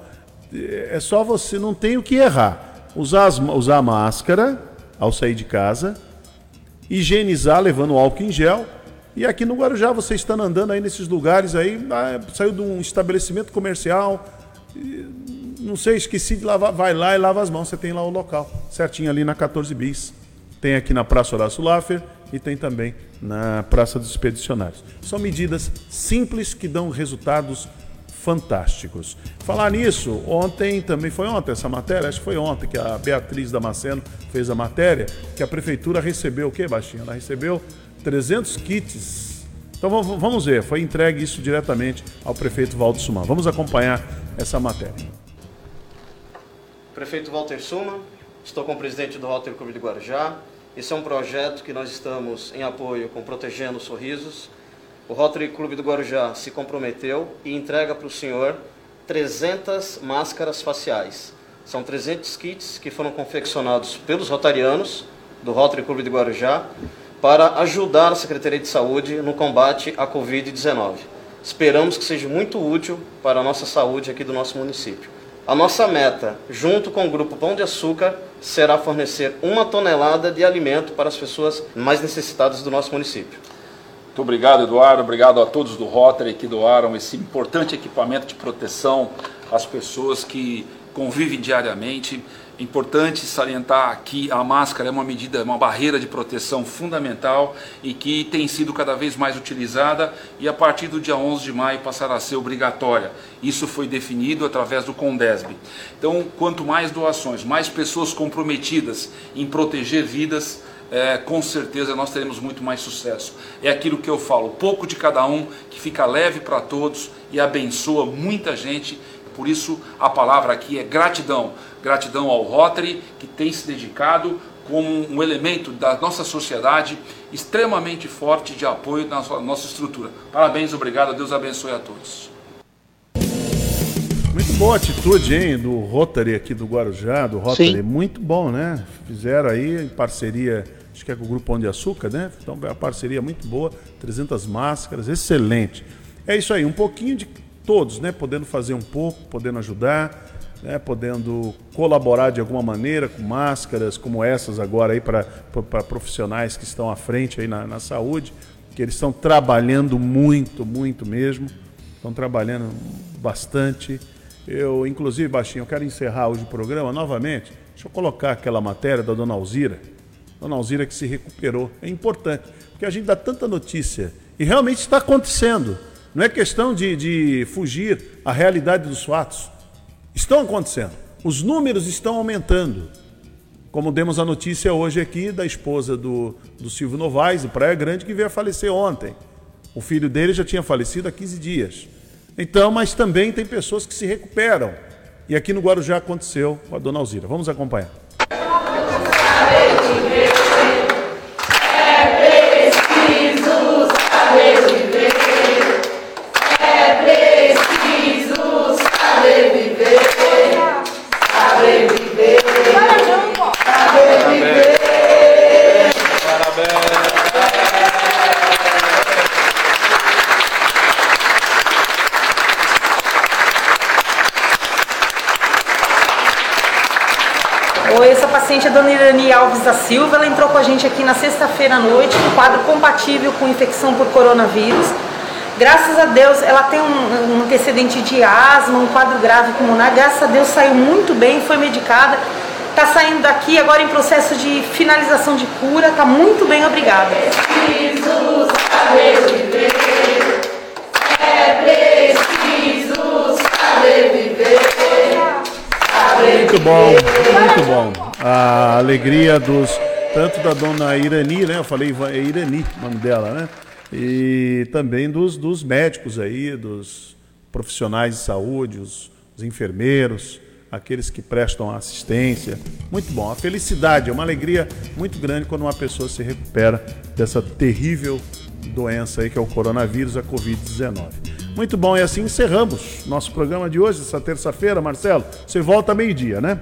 é só você, não tem o que errar. Usar, as, usar a máscara ao sair de casa, higienizar levando álcool em gel. E aqui no Guarujá, você estando andando aí nesses lugares aí, ah, saiu de um estabelecimento comercial, não sei, esqueci de lavar, vai lá e lava as mãos, você tem lá o local, certinho ali na 14 bis. Tem aqui na Praça Horácio Laffer e tem também na Praça dos Expedicionários. São medidas simples que dão resultados fantásticos. Falar nisso, ontem também foi ontem essa matéria, acho que foi ontem que a Beatriz Damasceno fez a matéria, que a prefeitura recebeu o quê, Baixinha? Ela recebeu 300 kits. Então vamos ver, foi entregue isso diretamente ao prefeito Valdo Suman. Vamos acompanhar essa matéria. Prefeito Walter Suma, estou com o presidente do Rotary Clube de Guarujá. Esse é um projeto que nós estamos em apoio com Protegendo Sorrisos, o Rotary Clube do Guarujá se comprometeu e entrega para o senhor 300 máscaras faciais. São 300 kits que foram confeccionados pelos rotarianos do Rotary Clube de Guarujá para ajudar a Secretaria de Saúde no combate à Covid-19. Esperamos que seja muito útil para a nossa saúde aqui do nosso município. A nossa meta, junto com o Grupo Pão de Açúcar, será fornecer uma tonelada de alimento para as pessoas mais necessitadas do nosso município. Muito obrigado, Eduardo. Obrigado a todos do Rotary que doaram esse importante equipamento de proteção às pessoas que convivem diariamente. É importante salientar que a máscara é uma medida, uma barreira de proteção fundamental e que tem sido cada vez mais utilizada e a partir do dia 11 de maio passará a ser obrigatória. Isso foi definido através do Condesb. Então, quanto mais doações, mais pessoas comprometidas em proteger vidas, é, com certeza nós teremos muito mais sucesso. É aquilo que eu falo, pouco de cada um, que fica leve para todos e abençoa muita gente. Por isso a palavra aqui é gratidão. Gratidão ao Rotary, que tem se dedicado como um elemento da nossa sociedade extremamente forte de apoio na nossa estrutura. Parabéns, obrigado, Deus abençoe a todos. Muito boa atitude, hein, do Rotary aqui do Guarujá, do Rotary. Sim. Muito bom, né? Fizeram aí em parceria, acho que é com o Grupo Pão de Açúcar, né? Então, é uma parceria muito boa, 300 máscaras, excelente. É isso aí, um pouquinho de todos, né? Podendo fazer um pouco, podendo ajudar. né, podendo colaborar de alguma maneira com máscaras como essas agora aí para profissionais que estão à frente aí na, na saúde, que eles estão trabalhando muito, muito mesmo, estão trabalhando bastante. Eu, inclusive, Baixinho, eu quero encerrar hoje o programa novamente. Deixa eu colocar aquela matéria da dona Alzira. Dona Alzira que se recuperou. É importante, porque a gente dá tanta notícia. E realmente está acontecendo. Não é questão de, de fugir à realidade dos fatos. Estão acontecendo. Os números estão aumentando. Como demos a notícia hoje aqui da esposa do, do Silvio Novaes, do Praia Grande, que veio a falecer ontem. O filho dele já tinha falecido há 15 dias. Então, mas também tem pessoas que se recuperam. E aqui no Guarujá aconteceu com a dona Alzira. Vamos acompanhar. Dona Irani Alves da Silva, ela entrou com a gente aqui na sexta-feira à noite com um quadro compatível com infecção por coronavírus. Graças a Deus, ela tem um, um antecedente de asma, um quadro grave pulmonar. Graças a Deus, saiu muito bem, foi medicada. Está saindo daqui agora em processo de finalização de cura. Está muito bem, obrigada. A alegria dos tanto da dona Irani, né? Eu falei é Irani, o nome dela, né? E também dos, dos médicos aí, dos profissionais de saúde, os, os enfermeiros, aqueles que prestam assistência. Muito bom. A felicidade é uma alegria muito grande quando uma pessoa se recupera dessa terrível doença aí que é o coronavírus, a Covid-19. Muito bom, e assim encerramos nosso programa de hoje, essa terça-feira. Marcelo, você volta meio-dia, né?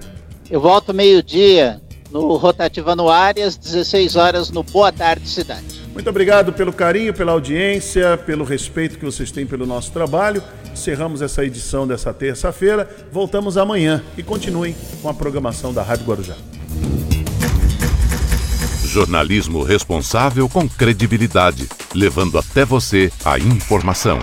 Eu volto meio-dia no Rotativando Áreas, 16 horas no Boa Tarde Cidade. Muito obrigado pelo carinho, pela audiência, pelo respeito que vocês têm pelo nosso trabalho. Encerramos essa edição dessa terça-feira. Voltamos amanhã e continuem com a programação da Rádio Guarujá. Jornalismo responsável com credibilidade, levando até você a informação.